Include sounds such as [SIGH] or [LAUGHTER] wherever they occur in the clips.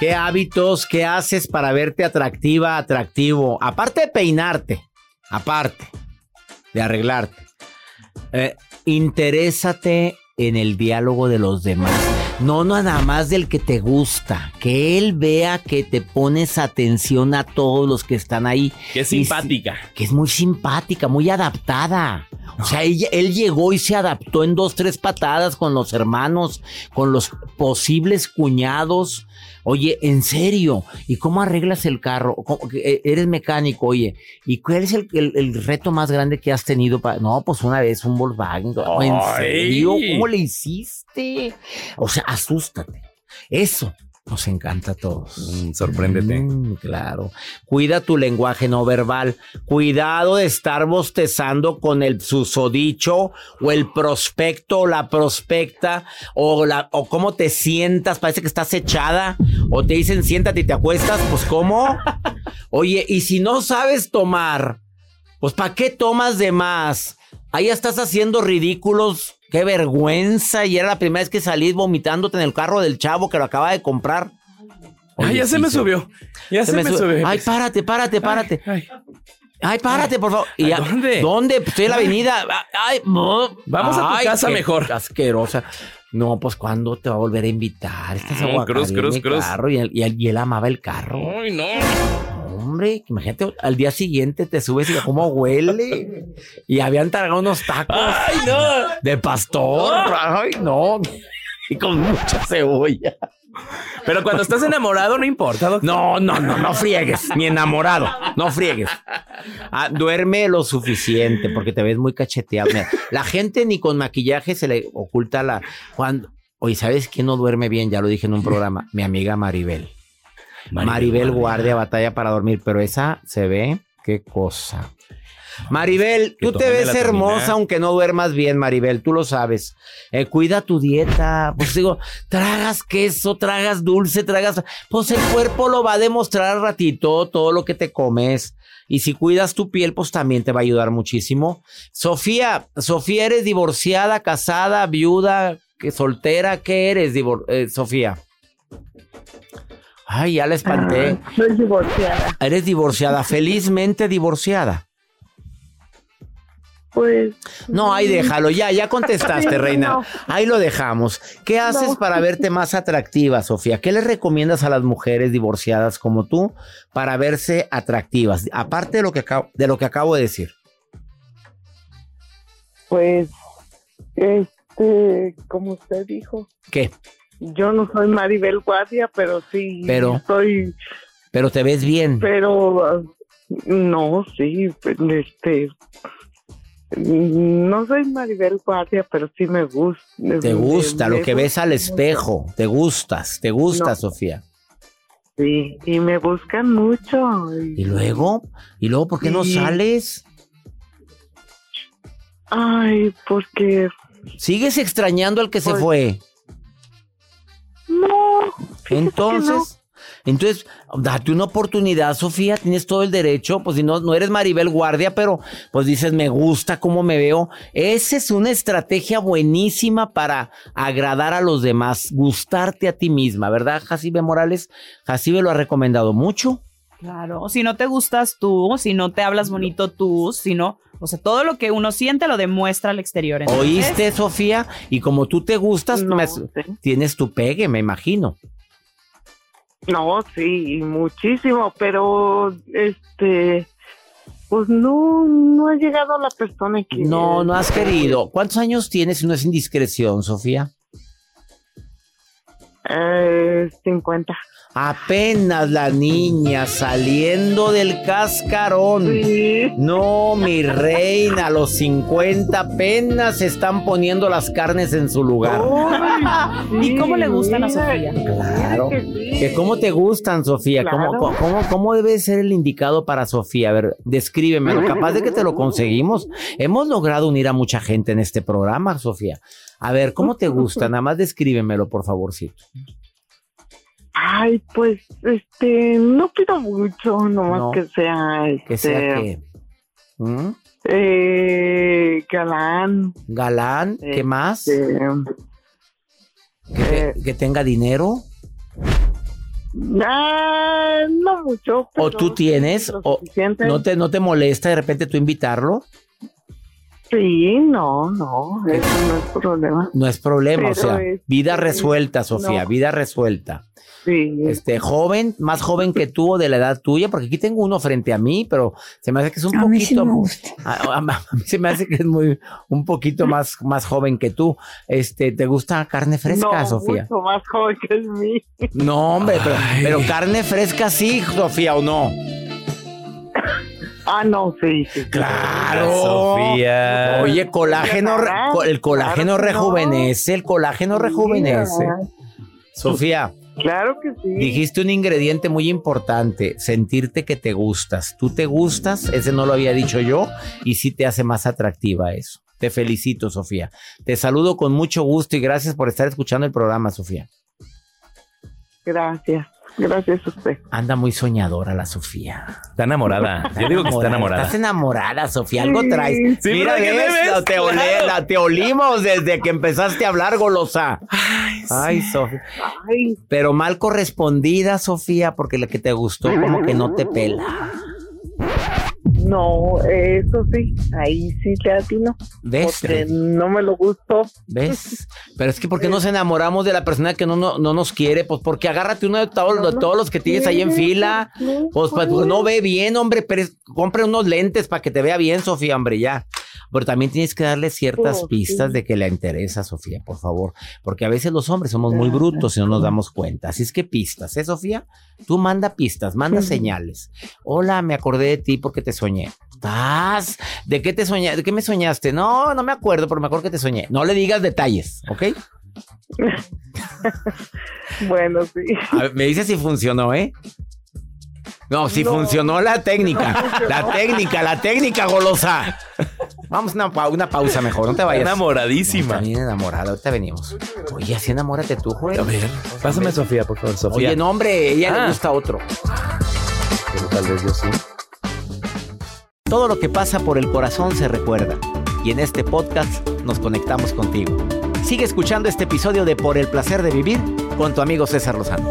¿Qué hábitos, qué haces para verte atractiva, atractivo? Aparte de peinarte, aparte de arreglarte, eh, interésate en el diálogo de los demás. No nada más del que te gusta, que él vea que te pones atención a todos los que están ahí. Que es simpática. que es muy simpática, muy adaptada. O sea, él, él, llegó y se adaptó en dos, tres patadas con los hermanos, con los posibles cuñados. Oye, en serio, ¿y cómo arreglas el carro? Eh, eres mecánico, oye, ¿y cuál es el, el, el reto más grande que has tenido? Para... No, pues una vez un Volkswagen. ¿En serio? ¿Cómo le hiciste? O sea, asústate. Eso nos encanta a todos. Mm, sorpréndete. Mm, claro. Cuida tu lenguaje no verbal. Cuidado de estar bostezando con el susodicho o el prospecto o la prospecta o, la, o cómo te sientas. Parece que estás echada o te dicen siéntate y te acuestas. Pues cómo. [LAUGHS] Oye, y si no sabes tomar, pues ¿para qué tomas de más? Ahí estás haciendo ridículos Qué vergüenza. Y era la primera vez que salís vomitándote en el carro del chavo que lo acaba de comprar. Oye, ay, ya sí, se me subió. Ya se, se me, subió. Ay, párate, párate, párate. Ay, ay. párate, por favor. ¿A ya, ¿Dónde? ¿Dónde? Estoy en la avenida. Ay, Vamos a tu casa mejor. Asquerosa. No, pues ¿cuándo te va a volver a invitar? Estás No, cruz, cruz, cruz. Carro y, él, y, él, y él amaba el carro. Ay, no. Imagínate, al día siguiente te subes y cómo huele. Y habían tragado unos tacos. Ay, no. De pastor. Ay, no. Y con mucha cebolla. Pero cuando estás enamorado no importa, doctor. No, no, no, no friegues. Mi enamorado. No friegues. Ah, duerme lo suficiente porque te ves muy cacheteado. Mira, la gente ni con maquillaje se le oculta la. Cuando. Oye, ¿sabes quién no duerme bien? Ya lo dije en un programa. Mi amiga Maribel. Maribel, Maribel guardia batalla para dormir, pero esa se ve. Qué cosa. Maribel, tú te ves hermosa aunque no duermas bien, Maribel, tú lo sabes. Eh, cuida tu dieta. Pues digo, tragas queso, tragas dulce, tragas. Pues el cuerpo lo va a demostrar al ratito todo lo que te comes. Y si cuidas tu piel, pues también te va a ayudar muchísimo. Sofía, Sofía, ¿eres divorciada, casada, viuda, que soltera? ¿Qué eres, eh, Sofía? Ay, ya la espanté. Ah, soy divorciada. Eres divorciada, felizmente divorciada. pues. No, ahí déjalo, ya, ya contestaste, [LAUGHS] reina. no. Ahí lo dejamos. ¿Qué haces No. para verte más atractiva, Sofía? ¿Qué le recomiendas a las mujeres divorciadas como tú para verse atractivas? Aparte de lo que acabo, de, lo que acabo de decir. Pues, este, como usted dijo, ¿Qué? Yo no soy Maribel Guardia, pero sí Pero- soy, Pero te ves bien. pero no, sí, este, no soy Maribel Guardia, pero sí me gusta. Te gusta lo que ves al espejo. Te gustas, te gusta, No. Sofía. Sí, y me buscan mucho. y- ¿Y luego? ¿Y luego por qué no sales? Ay, porque ¿Sigues extrañando al que se Pues, fue? No. Entonces, entonces, date una oportunidad, Sofía, tienes todo el derecho, pues si no, no eres Maribel Guardia, pero pues dices, me gusta cómo me veo. Esa es una estrategia buenísima para agradar a los demás, gustarte a ti misma, ¿verdad, Jacibe Morales? Jacibe lo ha recomendado mucho. Claro, si no te gustas tú, si no te hablas bonito tú, si no, o sea, todo lo que uno siente lo demuestra al exterior. Entonces, ¿Oíste, Sofía? Y como tú te gustas, me- tienes tu pegue, me imagino. No, sí, muchísimo, pero este, pues no, no ha llegado la persona que. No, no has querido. ¿Cuántos años tienes si no es indiscreción, Sofía? Eh, 50. Apenas la niña saliendo del cascarón. No, mi reina, a los 50 apenas se están poniendo las carnes en su lugar. [LAUGHS] ¿Y cómo le gustan a Sofía? Claro. ¿Que ¿Cómo te gustan, Sofía? ¿Cómo, Claro. cómo, cómo debe ser el indicado para Sofía? A ver, descríbemelo. Capaz de que te lo conseguimos. Hemos logrado unir a mucha gente en este programa, Sofía. A ver, ¿cómo te gusta? Nada más descríbemelo, por favorcito. Ay, pues, este, no pido mucho, nomás No. que sea, Que sea este, que... ¿Mm? eh, galán. Galán, ¿qué más? este, Que, te- que tenga dinero. ah, no mucho. ¿O tú tienes? ¿O no te, no te molesta de repente tú invitarlo? Sí, no, no, eso no es problema. No es problema, o sea, es- vida resuelta, Sofía, no. vida resuelta. Sí. Este, joven, más joven que tú o de la edad tuya, porque aquí tengo uno frente a mí, pero se me hace que es un A mí sí poquito. me gusta. A, a- a mí se me hace que es muy, un poquito más, más joven que tú. Este, ¿te gusta carne fresca, no, Sofía? mucho más joven que el mío. No, hombre, pero, pero carne fresca sí, Sofía, ¿o no? Ah, no, sí. sí, sí. Claro. Sofía. Oye, colágeno, el colágeno Claro que no. rejuvenece, el colágeno rejuvenece. Sofía, Claro que sí. dijiste un ingrediente muy importante, sentirte que te gustas. Tú te gustas, ese no lo había dicho yo, y sí te hace más atractiva eso. Te felicito, Sofía. Te saludo con mucho gusto y gracias por estar escuchando el programa, Sofía. Gracias. Gracias a usted. Anda muy soñadora la Sofía. Está enamorada. [LAUGHS] Yo digo que está enamorada. Estás enamorada, Sofía. Algo traes. Sí, Mira, te, olé- Claro. la- te olimos desde que empezaste a hablar, golosa. Ay, Sofía. Pero mal correspondida, Sofía, porque la que te gustó como que no te pela. No, eso sí, ahí sí te atino. ¿Ves? Porque no me lo gustó. ¿Ves? Pero es que ¿por qué nos [LAUGHS] enamoramos de la persona que no, no, no nos quiere? Pues porque agárrate uno de todos, de todos los que tienes ahí en fila. Pues, pues, pues, no ve bien, hombre, pero es- compre unos lentes para que te vea bien, Sofía, hombre, ya. Pero también tienes que darle ciertas Pues, pistas sí. de que le interesa, Sofía, por favor. Porque a veces los hombres somos muy brutos y no nos damos cuenta. Así es que pistas, ¿eh, Sofía? Tú manda pistas, manda [LAUGHS] señales. Hola, me acordé de ti porque te soñé. ¿Estás? ¿De qué te soñaste? ¿De qué me soñaste? No, no me acuerdo, pero me acuerdo que te soñé. No le digas detalles, ¿ok? [LAUGHS] Bueno, sí. A ver, me dice si funcionó, ¿eh? No, si No. funcionó la técnica. [LAUGHS] La técnica, la técnica golosa. Vamos a una, pa- una pausa mejor, no te vayas. Enamoradísima. Está bien enamorada, ahorita venimos. Oye, así enamórate tú, Joel. A ver, pásame a Sofía, por favor, Sofía. Oye, no, hombre, ella Ah. le gusta otro. Pero tal vez yo sí. Todo lo que pasa por el corazón se recuerda. Y en este podcast nos conectamos contigo. Sigue escuchando este episodio de Por el placer de vivir con tu amigo César Lozano.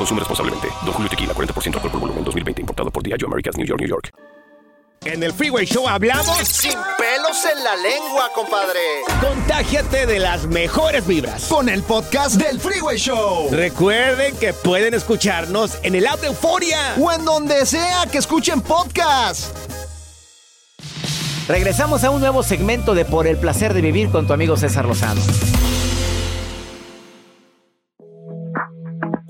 Consume responsablemente. Don Julio Tequila, 40% alcohol por volumen, 2020. Importado por Diageo Americas, New York, New York. En el Freeway Show hablamos sin pelos en la lengua, compadre. Contágiate de las mejores vibras con el podcast del Freeway Show. Recuerden que pueden escucharnos en el app de Euforia o en donde sea que escuchen podcast. Regresamos a un nuevo segmento de Por el placer de vivir con tu amigo César Lozano.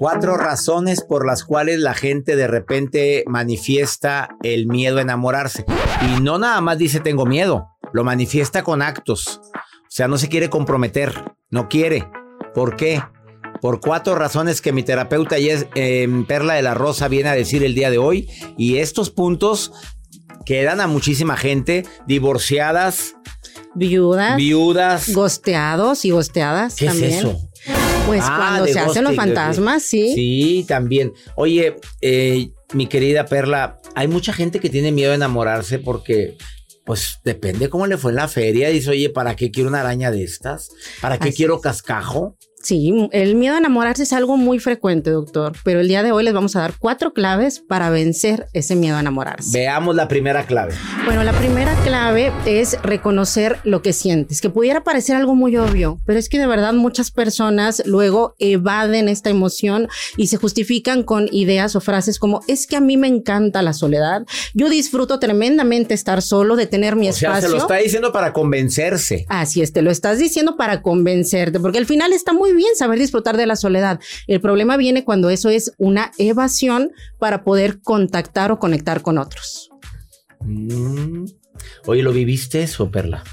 Cuatro razones por las cuales la gente de repente manifiesta el miedo a enamorarse. Y no nada más dice tengo miedo, lo manifiesta con actos. O sea, no se quiere comprometer, no quiere. ¿Por qué? Por cuatro razones que mi terapeuta en Perla de la Rosa viene a decir el día de hoy. Y estos puntos quedan a muchísima gente divorciadas. Viudas. Viudas. Gosteados y gosteadas ¿Qué también. es eso? Pues Ah, cuando se hacen los fantasmas, sí. Sí, también. Oye, eh, mi querida Perla, hay mucha gente que tiene miedo de enamorarse porque, pues, depende cómo le fue en la feria. Dice, oye, ¿para qué quiero una araña de estas? ¿Para qué Así quiero cascajo? Sí, el miedo a enamorarse es algo muy frecuente, doctor, pero el día de hoy les vamos a dar cuatro claves para vencer ese miedo a enamorarse. Veamos la primera clave. Bueno, la primera clave es reconocer lo que sientes, que pudiera parecer algo muy obvio, pero es que de verdad muchas personas luego evaden esta emoción y se justifican con ideas o frases como es que a mí me encanta la soledad, yo disfruto tremendamente estar solo, de tener mi O sea, se lo está diciendo para convencerse. Así es, te lo estás diciendo para convencerte, porque al final está muy bien saber disfrutar de la soledad. El problema viene cuando eso es una evasión para poder contactar o conectar con otros. Mm. Oye, ¿lo viviste eso, Perla?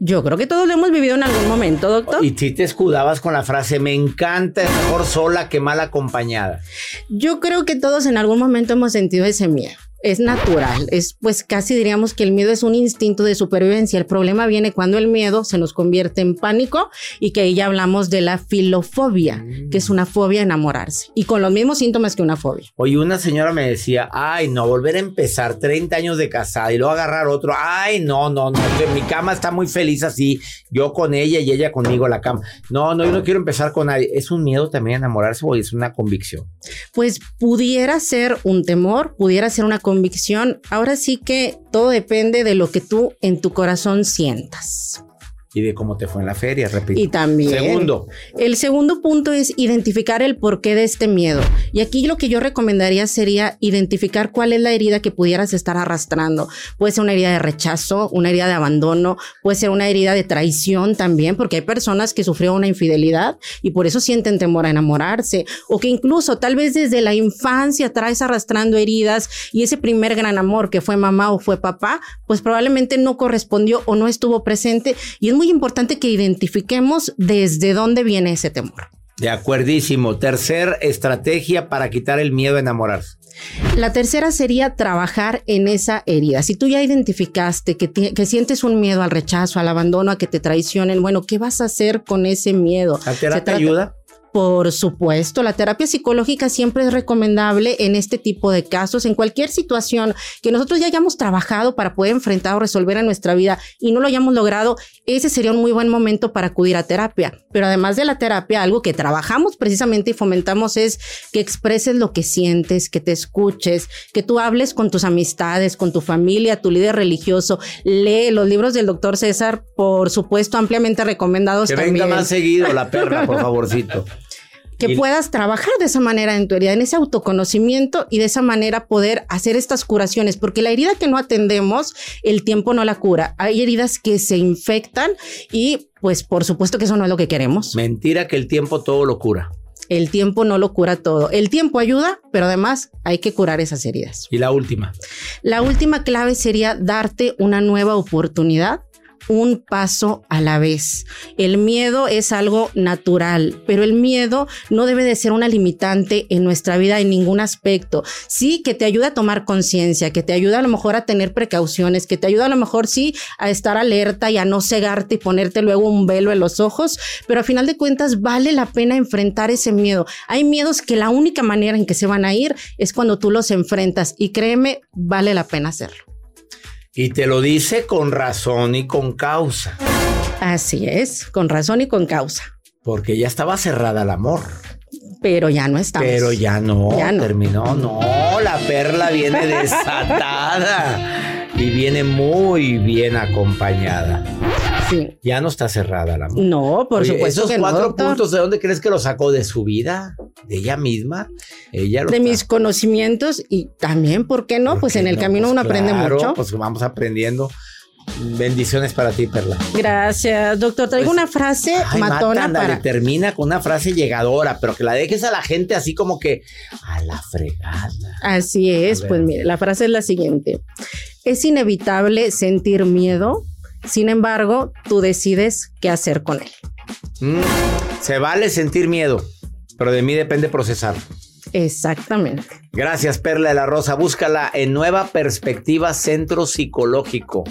Yo creo que todos lo hemos vivido en algún momento, doctor. Y si te escudabas con la frase, me encanta, es mejor sola que mal acompañada. Yo creo que todos en algún momento hemos sentido ese miedo. Es natural, es pues casi diríamos que el miedo es un instinto de supervivencia. El problema viene cuando el miedo se nos convierte en pánico y que ahí ya hablamos de la filofobia, que es una fobia a enamorarse y con los mismos síntomas que una fobia. Oye, una señora me decía, ay, no, volver a empezar 30 años de casada y luego agarrar otro, ay, no, no, no, que mi cama está muy feliz así, yo con ella y ella conmigo la cama. No, no, yo no quiero empezar con nadie. ¿Es un miedo también a enamorarse o es una convicción? Pues pudiera ser un temor, pudiera ser una convicción. Ahora sí que todo depende de lo que tú en tu corazón sientas. Y de cómo te fue en la feria, repito. Y también. Segundo. El segundo punto es identificar el porqué de este miedo. Y aquí lo que yo recomendaría sería identificar cuál es la herida que pudieras estar arrastrando. Puede ser una herida de rechazo, una herida de abandono, puede ser una herida de traición también, porque hay personas que sufrieron una infidelidad y por eso sienten temor a enamorarse. O que incluso tal vez desde la infancia traes arrastrando heridas y ese primer gran amor que fue mamá o fue papá, pues probablemente no correspondió o no estuvo presente. Y es muy importante que identifiquemos desde dónde viene ese temor. De acuerdísimo. Tercer estrategia para quitar el miedo a enamorarse. La tercera sería trabajar en esa herida. Si tú ya identificaste que, sientes un miedo al rechazo, al abandono, a que te traicionen, bueno, ¿qué vas a hacer con ese miedo? ¿La Se terapia trata- ayuda? Por supuesto, la terapia psicológica siempre es recomendable en este tipo de casos, en cualquier situación que nosotros ya hayamos trabajado para poder enfrentar o resolver en nuestra vida y no lo hayamos logrado, ese sería un muy buen momento para acudir a terapia. Pero además de la terapia, algo que trabajamos precisamente y fomentamos es que expreses lo que sientes, que te escuches, que tú hables con tus amistades, con tu familia, tu líder religioso, lee los libros del doctor César, por supuesto, ampliamente recomendados Que también. venga más seguido la perla, por [LAUGHS] favorcito. Que Y- puedas trabajar de esa manera en tu herida, en ese autoconocimiento y de esa manera poder hacer estas curaciones, porque la herida que no atendemos, el tiempo no la cura. Hay heridas que se infectan y pues por supuesto que eso no es lo que queremos. Mentira que el tiempo todo lo cura. El tiempo no lo cura todo. El tiempo ayuda, pero además hay que curar esas heridas. Y la última. La última clave sería darte una nueva oportunidad un paso a la vez. El miedo es algo natural, pero el miedo no debe de ser una limitante en nuestra vida en ningún aspecto. Sí, que te ayuda a tomar conciencia, que te ayuda a lo mejor a tener precauciones, que te ayuda a lo mejor sí a estar alerta y a no cegarte y ponerte luego un velo en los ojos, pero a final de cuentas vale la pena enfrentar ese miedo. Hay miedos que la única manera en que se van a ir es cuando tú los enfrentas y créeme, vale la pena hacerlo. Y te lo dice con razón y con causa. Así es, con razón y con causa. Porque ya estaba cerrada al amor. Pero ya no estamos. Pero ya no, Ya no. terminó. No, la perla viene [LAUGHS] desatada y viene muy bien acompañada. Sí. Ya no está cerrada la amor. No, por Oye, supuesto esos que no, cuatro doctor. puntos, ¿de dónde crees que los sacó? ¿De su vida? ¿De ella misma? Ella lo de mis conocimientos y también, ¿por qué no? Pues en el camino uno aprende Claro, mucho. Pues vamos aprendiendo. Bendiciones para ti, Perla. Gracias, doctor. Traigo una frase Pues, Ay, matona mata, para. termina con una frase llegadora, pero que la dejes a la gente así como que a la fregada. Así es, pues mire, la frase es la siguiente. Es inevitable sentir miedo, sin embargo, tú decides qué hacer con él. Mm, se vale sentir miedo, pero de mí depende procesar. Exactamente. Gracias, Perla de la Rosa. Búscala en Nueva Perspectiva Centro Psicológico.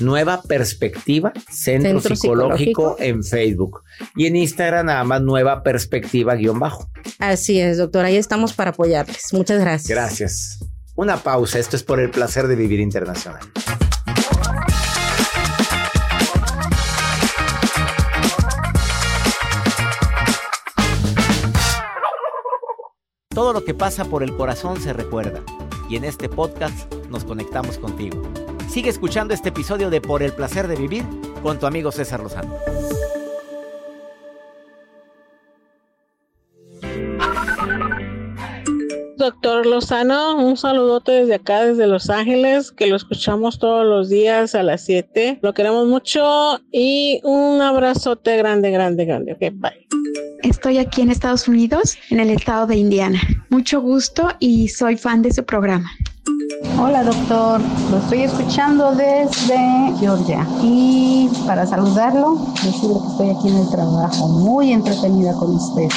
Nueva Perspectiva Centro, Centro Psicológico, Psicológico. en Facebook. Y en Instagram nada más Nueva Perspectiva guion bajo. Así es, doctor. Ahí estamos para apoyarles. Muchas gracias. Gracias. Una pausa. Esto es por el placer de vivir internacional. Todo lo que pasa por el corazón se recuerda. Y en este podcast nos conectamos contigo. Sigue escuchando este episodio de Por el placer de vivir con tu amigo César Lozano. Doctor Lozano, un saludote desde acá, desde Los Ángeles, que lo escuchamos todos los días a las 7. Lo queremos mucho y un abrazote grande, grande, grande. Ok, bye. Estoy aquí en Estados Unidos, en el estado de Indiana. Mucho gusto y soy fan de su programa. Hola doctor, lo estoy escuchando desde Georgia y para saludarlo, decirle que estoy aquí en el trabajo, muy entretenida con usted.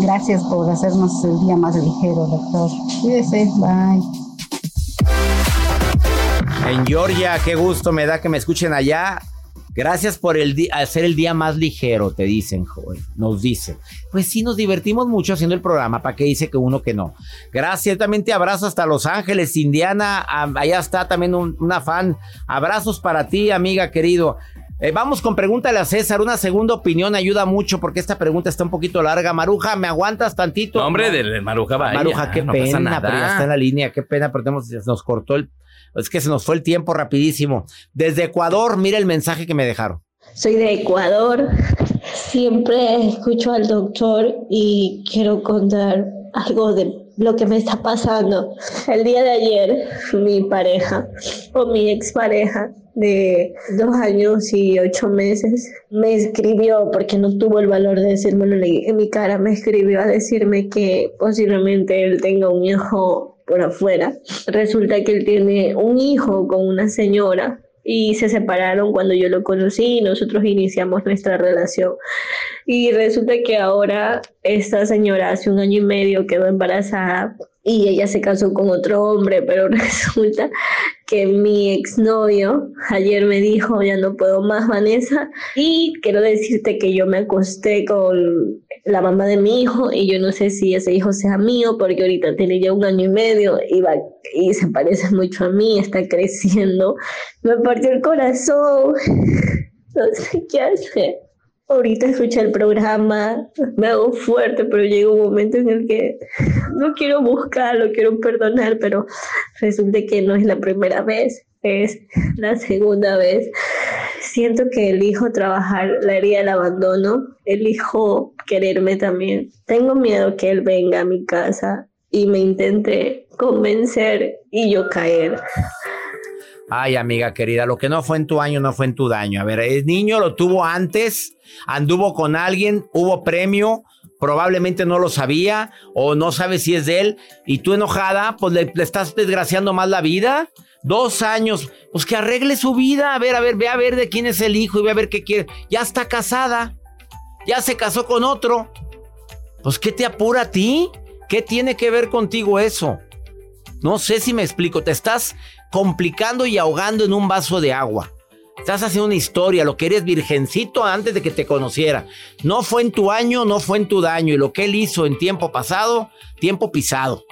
Gracias por hacernos el día más ligero, doctor. Cuídese, bye. En Georgia, qué gusto me da que me escuchen allá. Gracias por el hacer el día más ligero, te dicen, joven. Nos dicen. Pues sí, nos divertimos mucho haciendo el programa. ¿Para qué dice que uno que no? Gracias, también te abrazo hasta Los Ángeles, Indiana. Allá está también un, una fan. Abrazos para ti, amiga querido. Eh, vamos con pregúntale a César. Una segunda opinión ayuda mucho porque esta pregunta está un poquito larga. Maruja, ¿me aguantas tantito? No, hombre, de, de Maruja vaya. Maruja, qué no pasa pena, nada. pero ya está en la línea, qué pena, pero tenemos- nos cortó el. Es que se nos fue el tiempo rapidísimo. Desde Ecuador, mira el mensaje que me dejaron. Soy de Ecuador. Siempre escucho al doctor y quiero contar algo de lo que me está pasando. El día de ayer, mi pareja o mi expareja de dos años y ocho meses me escribió porque no tuvo el valor de decírmelo en mi cara. Me escribió a decirme que posiblemente él tenga un hijo por afuera. Resulta que él tiene un hijo con una señora y se separaron cuando yo lo conocí y nosotros iniciamos nuestra relación. Y resulta que ahora esta señora hace un año y medio quedó embarazada y ella se casó con otro hombre, pero [LAUGHS] resulta que mi exnovio ayer me dijo, ya no puedo más, Vanessa, y quiero decirte que yo me acosté con la mamá de mi hijo y yo no sé si ese hijo sea mío porque ahorita tiene ya un año y medio y, va, y se parece mucho a mí, está creciendo. Me partió el corazón, no sé qué hacer. Ahorita escuché el programa, me hago fuerte, pero llega un momento en el que no quiero buscarlo, quiero perdonar, pero resulta que no es la primera vez, es la segunda vez. Siento que elijo trabajar la herida del abandono, elijo quererme también. Tengo miedo que él venga a mi casa y me intente convencer y yo caer. Ay, amiga querida, lo que no fue en tu año no fue en tu daño. A ver, el niño lo tuvo antes, anduvo con alguien, hubo premio, probablemente no lo sabía o no sabe si es de él y tú enojada, pues le, le estás desgraciando más la vida. Dos años, pues que arregle su vida. A ver, a ver, ve a ver de quién es el hijo y ve a ver qué quiere. Ya está casada, ya se casó con otro. Pues, ¿qué te apura a ti? ¿Qué tiene que ver contigo eso? No sé si me explico. Te estás complicando y ahogando en un vaso de agua. Estás haciendo una historia, lo que eres virgencito antes de que te conociera. No fue en tu año, no fue en tu daño. Y lo que él hizo en tiempo pasado, tiempo pisado.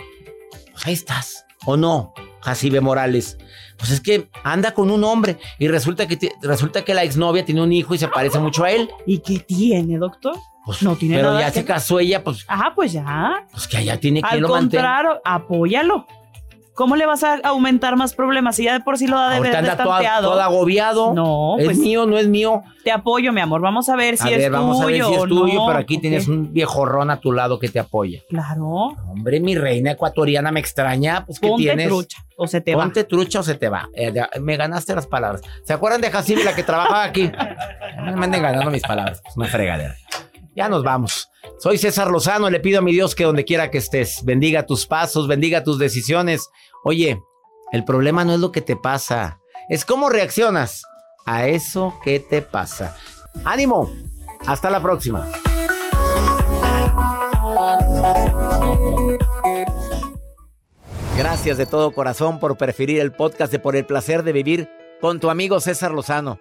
Pues ahí estás. ¿O no, Jacibe Morales? Pues es que anda con un hombre y resulta que, resulta que la exnovia tiene un hijo y se parece mucho a él. ¿Y qué tiene, doctor? Pues, no tiene pero nada ya que- se casó ella, pues, Ajá, pues ya. pues que allá tiene Al lo mantenga. contrario, apóyalo. ¿Cómo le vas a aumentar más problemas si ya de por sí lo da de ver anda toda- todo agobiado. No, ¿Es pues mío, no es mío? te apoyo, mi amor. Vamos a ver si a es ver, vamos a ver tuyo si es tuyo, no. pero aquí tienes un viejorrón a tu lado que te apoya. Claro. Hombre, mi reina ecuatoriana me extraña, pues ¿qué Ponte tienes? trucha o se te va. Ponte trucha o se te va. Eh, me ganaste las palabras. ¿Se acuerdan de Jacibe, la que trabajaba aquí? [LAUGHS] Me anden ganando mis palabras. Es una fregadera. Ya nos vamos. Soy César Lozano. Le pido a mi Dios que donde quiera que estés, bendiga tus pasos, bendiga tus decisiones. Oye, el problema no es lo que te pasa, es cómo reaccionas a eso que te pasa. ¡Ánimo! Hasta la próxima. Gracias de todo corazón por preferir el podcast de Por el placer de vivir con tu amigo César Lozano.